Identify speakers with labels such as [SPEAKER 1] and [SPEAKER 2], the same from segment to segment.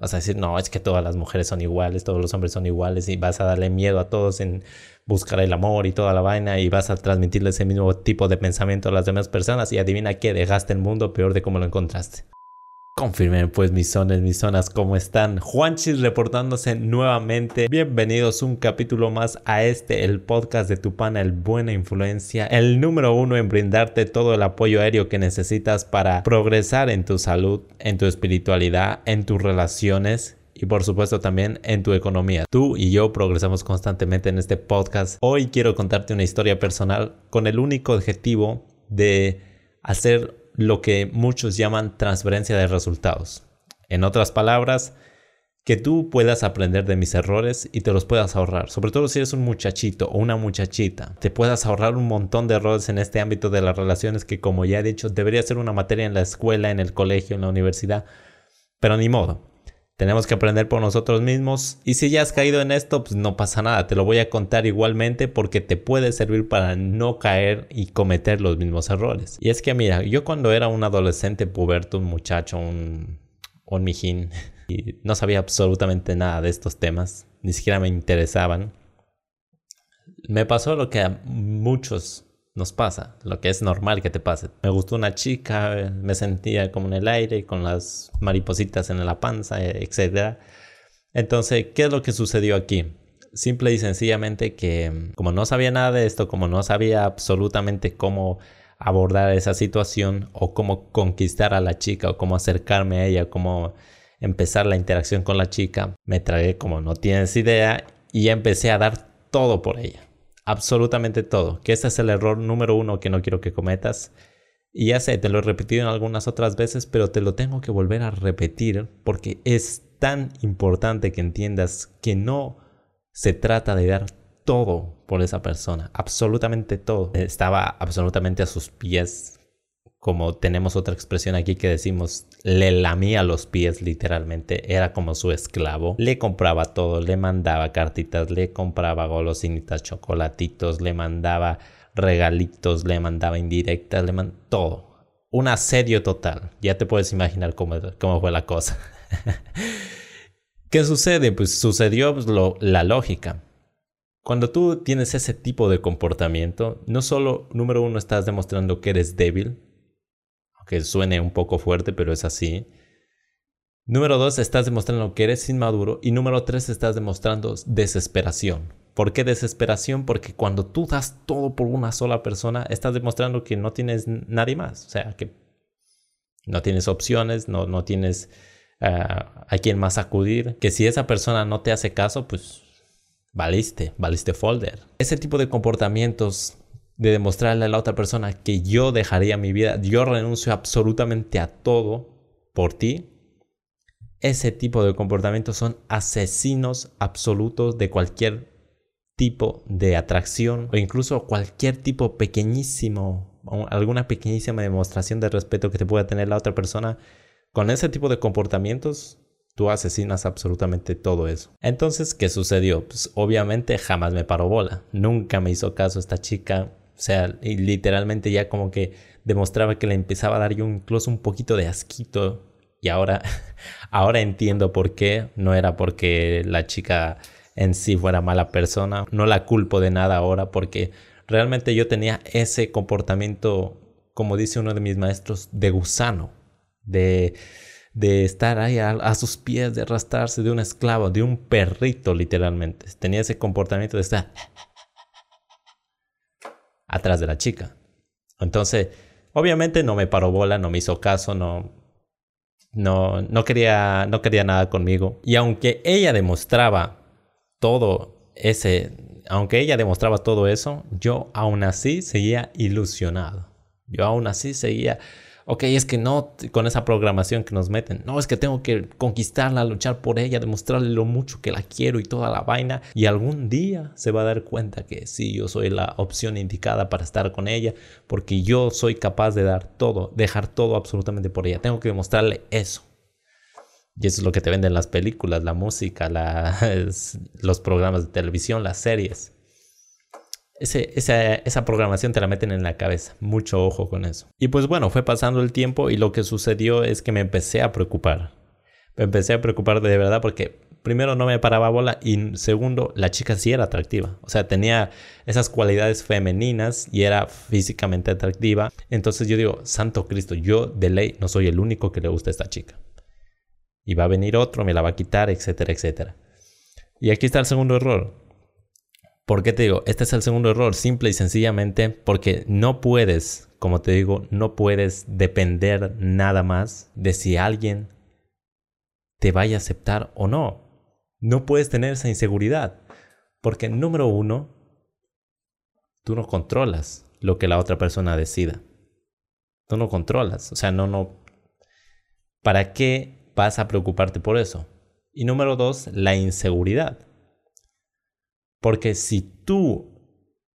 [SPEAKER 1] Vas a decir, no, es que todas las mujeres son iguales, todos los hombres son iguales y vas a darle miedo a todos en buscar el amor y toda la vaina y vas a transmitirle ese mismo tipo de pensamiento a las demás personas y adivina qué, dejaste el mundo peor de cómo lo encontraste. Confirmen pues mis zonas, mis zonas, ¿cómo están? Juanchis reportándose nuevamente. Bienvenidos un capítulo más a este, el podcast de tu pana, el Buena Influencia. El número uno en brindarte todo el apoyo aéreo que necesitas para progresar en tu salud, en tu espiritualidad, en tus relaciones y por supuesto también en tu economía. Tú y yo progresamos constantemente en este podcast. Hoy quiero contarte una historia personal con el único objetivo de hacer lo que muchos llaman transferencia de resultados. En otras palabras, que tú puedas aprender de mis errores y te los puedas ahorrar. Sobre todo si eres un muchachito o una muchachita. Te puedas ahorrar un montón de errores en este ámbito de las relaciones que como ya he dicho debería ser una materia en la escuela, en el colegio, en la universidad. Pero ni modo. Tenemos que aprender por nosotros mismos. Y si ya has caído en esto, pues no pasa nada. Te lo voy a contar igualmente porque te puede servir para no caer y cometer los mismos errores. Y es que mira, yo cuando era un adolescente puberto, un muchacho, un, un mijín, y no sabía absolutamente nada de estos temas, ni siquiera me interesaban, me pasó lo que a muchos nos pasa, lo que es normal que te pase. Me gustó una chica, me sentía como en el aire, con las maripositas en la panza, etc. Entonces, ¿qué es lo que sucedió aquí? Simple y sencillamente que como no sabía nada de esto, como no sabía absolutamente cómo abordar esa situación o cómo conquistar a la chica o cómo acercarme a ella, cómo empezar la interacción con la chica, me tragué como no tienes idea y empecé a dar todo por ella absolutamente todo, que ese es el error número uno que no quiero que cometas. Y ya sé, te lo he repetido en algunas otras veces, pero te lo tengo que volver a repetir porque es tan importante que entiendas que no se trata de dar todo por esa persona, absolutamente todo. Estaba absolutamente a sus pies como tenemos otra expresión aquí que decimos, le lamía los pies literalmente, era como su esclavo, le compraba todo, le mandaba cartitas, le compraba golosinitas, chocolatitos, le mandaba regalitos, le mandaba indirectas, le mandaba todo. Un asedio total, ya te puedes imaginar cómo, cómo fue la cosa. ¿Qué sucede? Pues sucedió pues, la lógica. Cuando tú tienes ese tipo de comportamiento, no solo, número uno, estás demostrando que eres débil, que suene un poco fuerte, pero es así. Número dos, estás demostrando que eres inmaduro. Y número tres, estás demostrando desesperación. ¿Por qué desesperación? Porque cuando tú das todo por una sola persona, estás demostrando que no tienes nadie más. O sea, que no tienes opciones, no, no tienes ah, a quién más acudir. Que si esa persona no te hace caso, pues valiste, valiste folder. Ese tipo de comportamientos de demostrarle a la otra persona que yo dejaría mi vida, yo renuncio absolutamente a todo por ti, ese tipo de comportamientos son asesinos absolutos de cualquier tipo de atracción o incluso cualquier tipo pequeñísimo, alguna pequeñísima demostración de respeto que te pueda tener la otra persona. Con ese tipo de comportamientos, tú asesinas absolutamente todo eso. Entonces, ¿qué sucedió? Pues obviamente jamás me paró bola. Nunca me hizo caso esta chica. O sea, literalmente ya como que demostraba que le empezaba a dar yo incluso un poquito de asquito. Y ahora, ahora entiendo por qué. No era porque la chica en sí fuera mala persona. No la culpo de nada ahora porque realmente yo tenía ese comportamiento, como dice uno de mis maestros, de gusano. De, de estar ahí a, a, sus pies, de arrastrarse de un esclavo, de un perrito literalmente. Tenía ese comportamiento de estar atrás de la chica. Entonces, obviamente no me paró bola, no me hizo caso, no, no, no, quería, no quería nada conmigo. Y aunque ella demostraba todo ese, aunque ella demostraba todo eso, yo aún así seguía ilusionado. Yo aún así seguía ok, es que no, con esa programación que nos meten, no, es que tengo que conquistarla, luchar por ella, demostrarle lo mucho que la quiero y toda la vaina, y algún día se va a dar cuenta que sí, yo soy la opción indicada para estar con ella, porque yo soy capaz de dar todo, dejar todo absolutamente por ella, tengo que demostrarle eso. Y eso es lo que te venden las películas, la música, los programas de televisión, las series esa, programación te la meten en la cabeza. Mucho ojo con eso. Y pues bueno, fue pasando el tiempo y lo que sucedió es que me empecé a preocupar. Me empecé a preocupar de verdad porque primero no me paraba bola y segundo, la chica sí era atractiva. O sea, tenía esas cualidades femeninas y era físicamente atractiva. Entonces yo digo, Santo Cristo, yo de ley no soy el único que le gusta a esta chica. Y va a venir otro, me la va a quitar, etcétera, etcétera. Y aquí está el segundo error. ¿Por qué te digo? Este es el segundo error, simple y sencillamente porque no puedes, como te digo, no puedes depender nada más de si alguien te vaya a aceptar o no. No puedes tener esa inseguridad. Porque número uno, tú no controlas lo que la otra persona decida. Tú no controlas. O sea, no, no. ¿Para qué vas a preocuparte por eso? Y número dos, la inseguridad. Porque si tú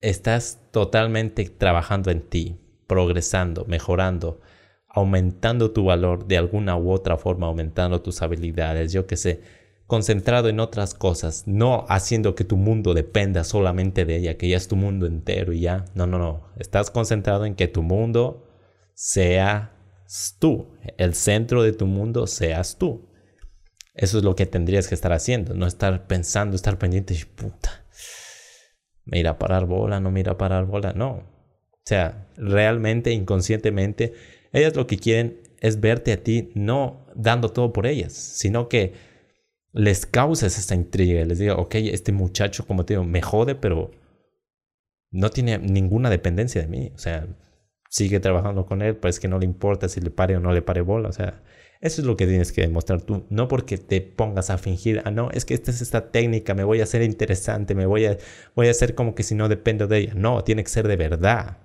[SPEAKER 1] estás totalmente trabajando en ti, progresando, mejorando, aumentando tu valor de alguna u otra forma, aumentando tus habilidades, yo qué sé, concentrado en otras cosas, no haciendo que tu mundo dependa solamente de ella, que ya es tu mundo entero y ya. No, no, no. Estás concentrado en que tu mundo seas tú, el centro de tu mundo seas tú. Eso es lo que tendrías que estar haciendo, no estar pensando, estar pendiente, puta, me irá a parar bola, no me irá a parar bola, no. O sea, realmente, inconscientemente, ellas lo que quieren es verte a ti no dando todo por ellas, sino que les causes esta intriga les diga, ok, este muchacho, como te digo, me jode, pero no tiene ninguna dependencia de mí. O sea, sigue trabajando con él, pues que no le importa si le pare o no le pare bola. O sea, eso es lo que tienes que demostrar tú. No porque te pongas a fingir, ah, no, es que esta es esta técnica, me voy a hacer interesante, me voy a, voy a hacer como que si no dependo de ella. No, tiene que ser de verdad.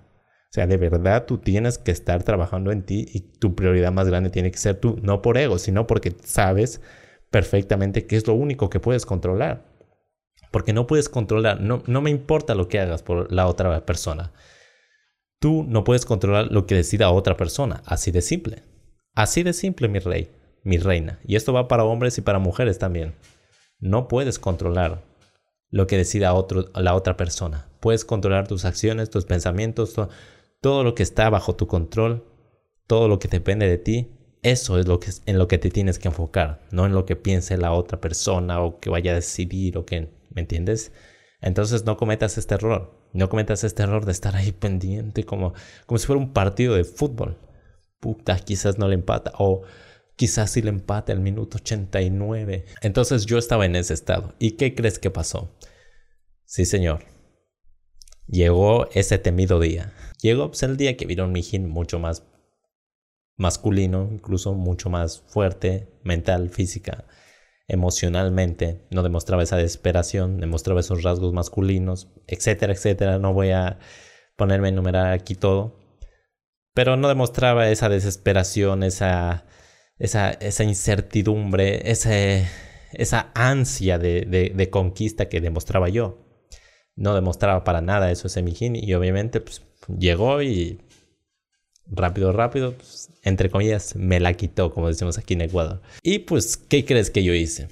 [SPEAKER 1] O sea, de verdad tú tienes que estar trabajando en ti y tu prioridad más grande tiene que ser tú, no por ego, sino porque sabes perfectamente que es lo único que puedes controlar. Porque no puedes controlar, no, no me importa lo que hagas por la otra persona. Tú no puedes controlar lo que decida otra persona, así de simple. Así de simple, mi rey, mi reina. Y esto va para hombres y para mujeres también. No puedes controlar lo que decida la otra persona. Puedes controlar tus acciones, tus pensamientos, todo lo que está bajo tu control, todo lo que depende de ti, eso es lo que en lo que te tienes que enfocar, no en lo que piense la otra persona o que vaya a decidir o que, ¿me entiendes? Entonces no cometas este error, no cometas este error de estar ahí pendiente como, como si fuera un partido de fútbol. Puta, quizás no le empata o quizás sí le empate al minuto 89. Entonces yo estaba en ese estado. ¿Y qué crees que pasó? Sí, señor. Llegó ese temido día. Llegó pues, el día que vieron mi Mijin mucho más masculino, incluso mucho más fuerte, mental, física, emocionalmente. No demostraba esa desesperación, demostraba esos rasgos masculinos, etcétera, etcétera. No voy a ponerme a enumerar aquí todo. Pero no demostraba esa desesperación, esa, esa, esa incertidumbre, esa ansia de, de, conquista que demostraba yo. No demostraba para nada eso ese Mijin y obviamente pues, llegó y rápido, rápido, pues, entre comillas, me la quitó, como decimos aquí en Ecuador. Y pues, ¿qué crees que yo hice?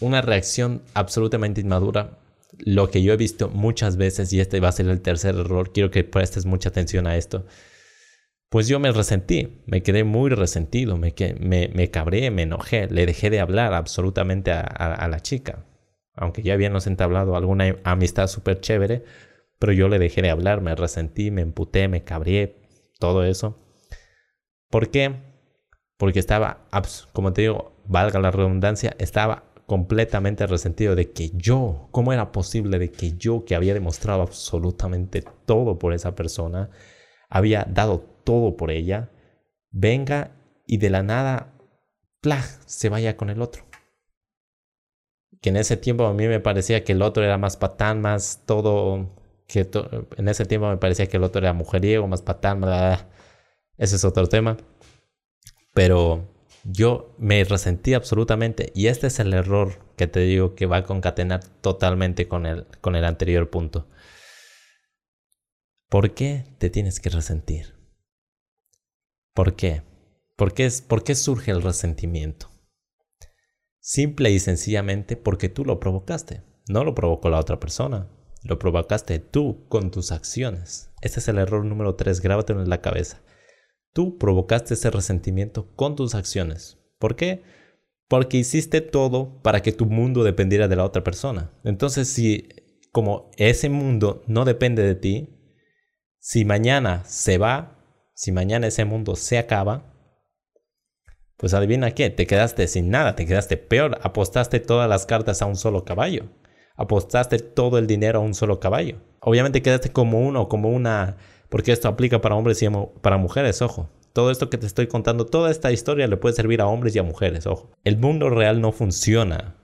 [SPEAKER 1] Una reacción absolutamente inmadura. Lo que yo he visto muchas veces, y este va a ser el tercer error, quiero que prestes mucha atención a esto. Pues yo me resentí, me quedé muy resentido, me, me, me cabré, me enojé, le dejé de hablar absolutamente a, la chica. Aunque ya habíamos entablado alguna amistad súper chévere, pero yo le dejé de hablar, me resentí, me emputé, me cabré, todo eso. ¿Por qué? Porque estaba, como te digo, valga la redundancia, estaba completamente resentido de que yo, ¿cómo era posible de que yo, que había demostrado absolutamente todo por esa persona, había dado todo por ella, venga y de la nada, se vaya con el otro? Que en ese tiempo a mí me parecía que el otro era más patán, más todo que en ese tiempo me parecía que el otro era mujeriego, más patán, ese es otro tema. Pero yo me resentí absolutamente y este es el error que te digo que va a concatenar totalmente con el, con el anterior punto. ¿Por qué te tienes que resentir? ¿Por qué? ¿Por qué, es, ¿Por qué surge el resentimiento? Simple y sencillamente porque tú lo provocaste, no lo provocó la otra persona. Lo provocaste tú con tus acciones. Ese es el error número 3, grábatelo en la cabeza. Tú provocaste ese resentimiento con tus acciones. ¿Por qué? Porque hiciste todo para que tu mundo dependiera de la otra persona. Entonces, si como ese mundo no depende de ti, si mañana se va, si mañana ese mundo se acaba, pues adivina qué, te quedaste sin nada, te quedaste peor, apostaste todas las cartas a un solo caballo, apostaste todo el dinero a un solo caballo. Obviamente quedaste como uno, como una, porque esto aplica para hombres y para mujeres, ojo. Todo esto que te estoy contando, toda esta historia le puede servir a hombres y a mujeres, ojo. El mundo real no funciona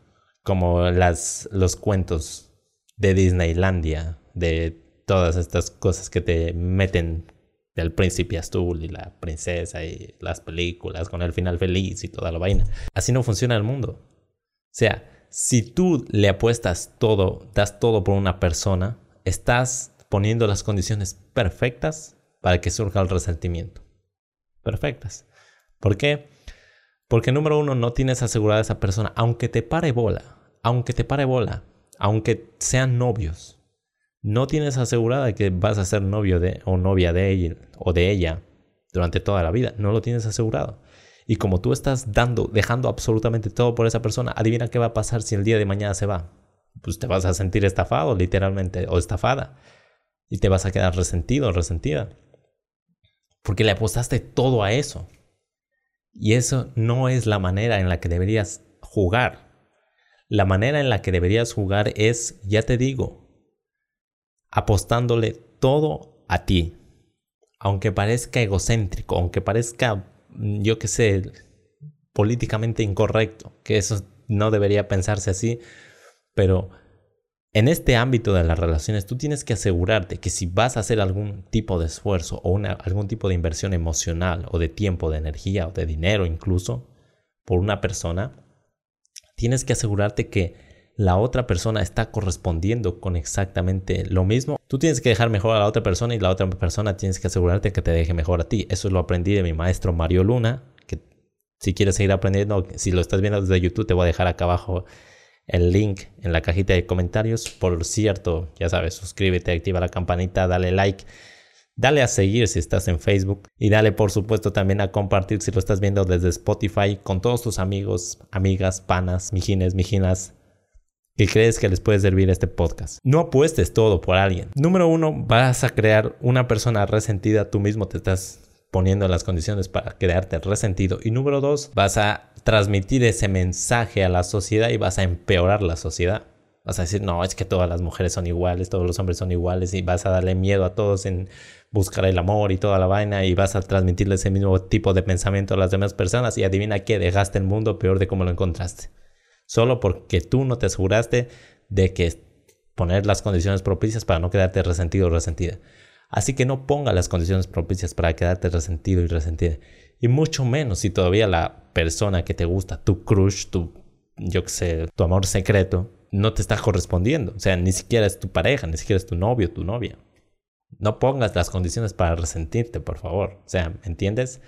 [SPEAKER 1] como las, los cuentos de Disneylandia, de todas estas cosas que te meten del príncipe azul y la princesa y las películas con el final feliz y toda la vaina. Así no funciona el mundo. O sea, si tú le apuestas todo, das todo por una persona, estás poniendo las condiciones perfectas para que surja el resentimiento. Perfectas. ¿Por qué? Porque número uno, no tienes asegurada esa persona, aunque te pare bola, aunque te pare bola, aunque sean novios, no tienes asegurada que vas a ser novio de o novia de ella o de ella durante toda la vida. No lo tienes asegurado. Y como tú estás dando, dejando absolutamente todo por esa persona, adivina qué va a pasar si el día de mañana se va. Pues te vas a sentir estafado, literalmente, o estafada. Y te vas a quedar resentido resentida. Porque le apostaste todo a eso. Y eso no es la manera en la que deberías jugar. La manera en la que deberías jugar es, ya te digo, apostándole todo a ti. Aunque parezca egocéntrico, aunque parezca, mm, yo qué sé, políticamente incorrecto, que eso no debería pensarse así, pero en este ámbito de las relaciones tú tienes que asegurarte que si vas a hacer algún tipo de esfuerzo o algún tipo de inversión emocional o de tiempo, de energía o de dinero incluso por una persona, tienes que asegurarte que la otra persona está correspondiendo con exactamente lo mismo. Tú tienes que dejar mejor a la otra persona y la otra persona tienes que asegurarte que te deje mejor a ti. Eso lo aprendí de mi maestro Mario Luna, que si quieres seguir aprendiendo, si lo estás viendo desde YouTube, te voy a dejar acá abajo el link en la cajita de comentarios. Por cierto, ya sabes, suscríbete, activa la campanita, dale like. Dale a seguir si estás en Facebook y dale por supuesto también a compartir si lo estás viendo desde Spotify con todos tus amigos, amigas, panas, mijines, mijinas, que crees que les puede servir este podcast. No apuestes todo por alguien. Número uno, vas a crear una persona resentida, tú mismo te estás poniendo las condiciones para quedarte resentido. Y número dos, vas a transmitir ese mensaje a la sociedad y vas a empeorar la sociedad. Vas a decir, no, es que todas las mujeres son iguales, todos los hombres son iguales y vas a darle miedo a todos en buscar el amor y toda la vaina y vas a transmitirle ese mismo tipo de pensamiento a las demás personas y adivina qué, dejaste el mundo peor de cómo lo encontraste solo porque tú no te aseguraste de que poner las condiciones propicias para no quedarte resentido o resentida. Así que no ponga las condiciones propicias para quedarte resentido y resentida. Y mucho menos si todavía la persona que te gusta, tu crush, tu, yo qué sé, tu amor secreto, no te está correspondiendo. O sea, ni siquiera es tu pareja, ni siquiera es tu novio, tu novia. No pongas las condiciones para resentirte, por favor. O sea, ¿me entiendes?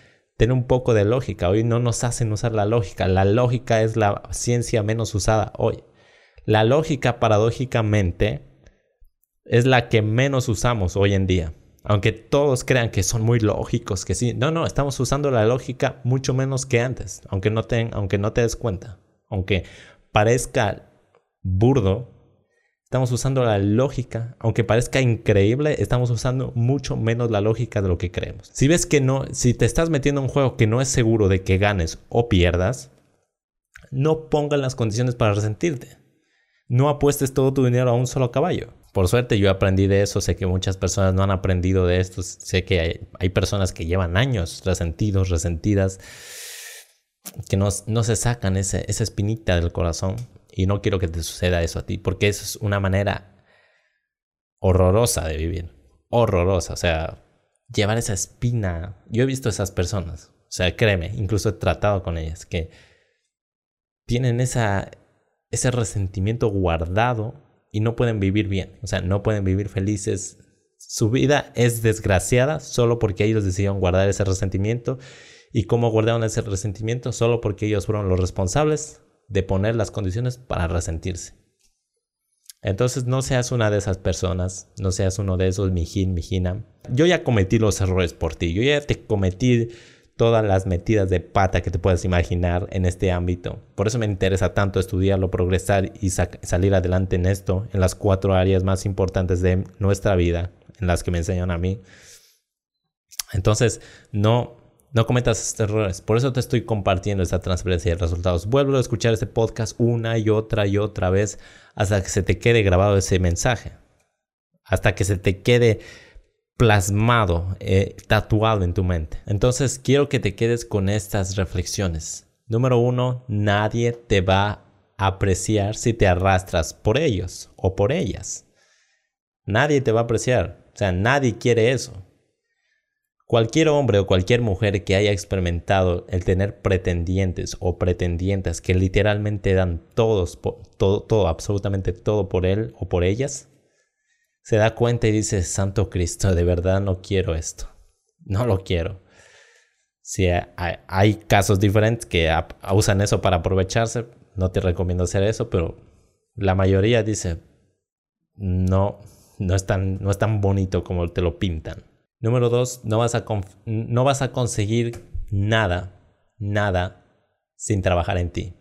[SPEAKER 1] Tener un poco de lógica. Hoy no nos hacen usar la lógica. La lógica es la ciencia menos usada hoy. La lógica, paradójicamente, es la que menos usamos hoy en día. Aunque todos crean que son muy lógicos, que sí. No, no, estamos usando la lógica mucho menos que antes. Aunque no te, aunque no te des cuenta. Aunque parezca burdo, Estamos usando la lógica, aunque parezca increíble, estamos usando mucho menos la lógica de lo que creemos. Si ves que no, si te estás metiendo en un juego que no es seguro de que ganes o pierdas, no pongas las condiciones para resentirte. No apuestes todo tu dinero a un solo caballo. Por suerte yo aprendí de eso, sé que muchas personas no han aprendido de esto, sé que hay, personas que llevan años resentidos, resentidas, que no, no se sacan ese, esa espinita del corazón y no quiero que te suceda eso a ti, porque eso es una manera horrorosa de vivir. Horrorosa. O sea, llevar esa espina. Yo he visto esas personas. O sea, créeme, incluso he tratado con ellas, que tienen esa, ese resentimiento guardado y no pueden vivir bien. O sea, no pueden vivir felices. Su vida es desgraciada solo porque ellos decidieron guardar ese resentimiento. ¿Y cómo guardaron ese resentimiento? Solo porque ellos fueron los responsables de poner las condiciones para resentirse. Entonces no seas una de esas personas, no seas uno de esos mijín, mijina. Yo ya cometí los errores por ti, yo ya te cometí todas las metidas de pata que te puedas imaginar en este ámbito. Por eso me interesa tanto estudiarlo, progresar y salir adelante en esto, en las cuatro áreas más importantes de nuestra vida, en las que me enseñan a mí. Entonces, no, no cometas estos errores. Por eso te estoy compartiendo esta transferencia de resultados. Vuelvo a escuchar este podcast una y otra y otra vez hasta que se te quede grabado ese mensaje. Hasta que se te quede plasmado, eh, tatuado en tu mente. Entonces quiero que te quedes con estas reflexiones. Número uno, nadie te va a apreciar si te arrastras por ellos o por ellas. Nadie te va a apreciar. O sea, nadie quiere eso. Cualquier hombre o cualquier mujer que haya experimentado el tener pretendientes o pretendientes que literalmente dan todos, todo, todo, absolutamente todo por él o por ellas, se da cuenta y dice, Santo Cristo, de verdad no quiero esto. No lo quiero. Si hay, casos diferentes que usan eso para aprovecharse, no te recomiendo hacer eso, pero la mayoría dice, no, no es tan, no es tan bonito como te lo pintan. Número dos, no vas, a no vas a conseguir nada, nada sin trabajar en ti.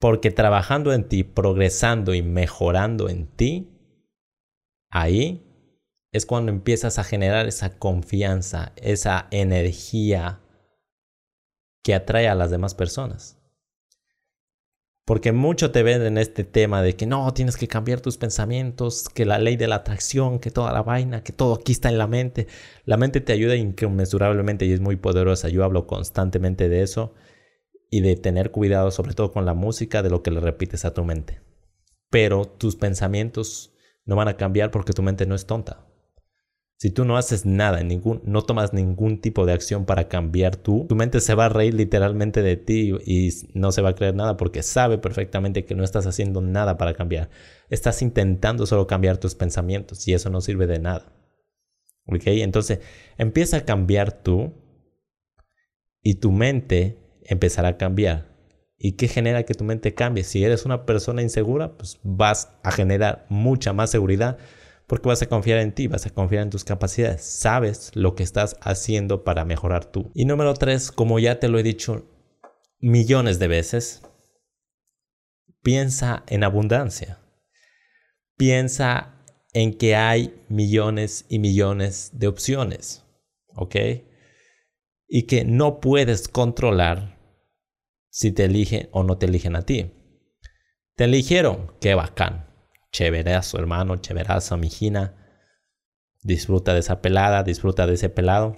[SPEAKER 1] Porque trabajando en ti, progresando y mejorando en ti, ahí es cuando empiezas a generar esa confianza, esa energía que atrae a las demás personas. Porque mucho te ven en este tema de que no, tienes que cambiar tus pensamientos, que la ley de la atracción, que toda la vaina, que todo aquí está en la mente. La mente te ayuda inconmensurablemente y es muy poderosa. Yo hablo constantemente de eso y de tener cuidado sobre todo con la música, de lo que le repites a tu mente. Pero tus pensamientos no van a cambiar porque tu mente no es tonta. Si tú no haces nada, ningún, no tomas ningún tipo de acción para cambiar tú, tu mente se va a reír literalmente de ti y no se va a creer nada porque sabe perfectamente que no estás haciendo nada para cambiar. Estás intentando solo cambiar tus pensamientos y eso no sirve de nada. ¿Ok? Entonces empieza a cambiar tú y tu mente empezará a cambiar. ¿Y qué genera que tu mente cambie? Si eres una persona insegura, pues vas a generar mucha más seguridad porque vas a confiar en ti, vas a confiar en tus capacidades, sabes lo que estás haciendo para mejorar tú. Y número tres, como ya te lo he dicho millones de veces, piensa en abundancia. Piensa en que hay millones y millones de opciones, ¿ok? Y que no puedes controlar si te eligen o no te eligen a ti. Te eligieron, qué bacán chéverazo, hermano, chéverazo, mijina. Disfruta de esa pelada, disfruta de ese pelado.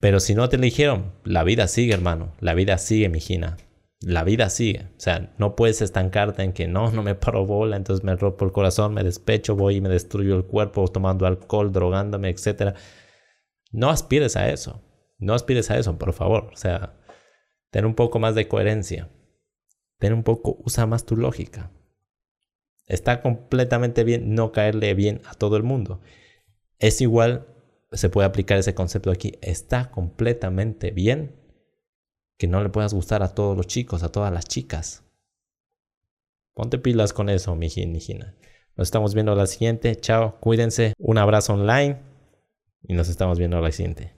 [SPEAKER 1] Pero si no te eligieron, la vida sigue, hermano. La vida sigue, mijina. La vida sigue. O sea, no puedes estancarte en que no, no me paro bola, entonces me rompo el corazón, me despecho, voy y me destruyo el cuerpo tomando alcohol, drogándome, etc. No aspires a eso. No aspires a eso, por favor. O sea, ten un poco más de coherencia. Ten un poco, usa más tu lógica. Está completamente bien no caerle bien a todo el mundo. Es igual, se puede aplicar ese concepto aquí. Está completamente bien que no le puedas gustar a todos los chicos, a todas las chicas. Ponte pilas con eso, mijin, mijina. Nos estamos viendo a la siguiente. Chao, cuídense. Un abrazo online y nos estamos viendo a la siguiente.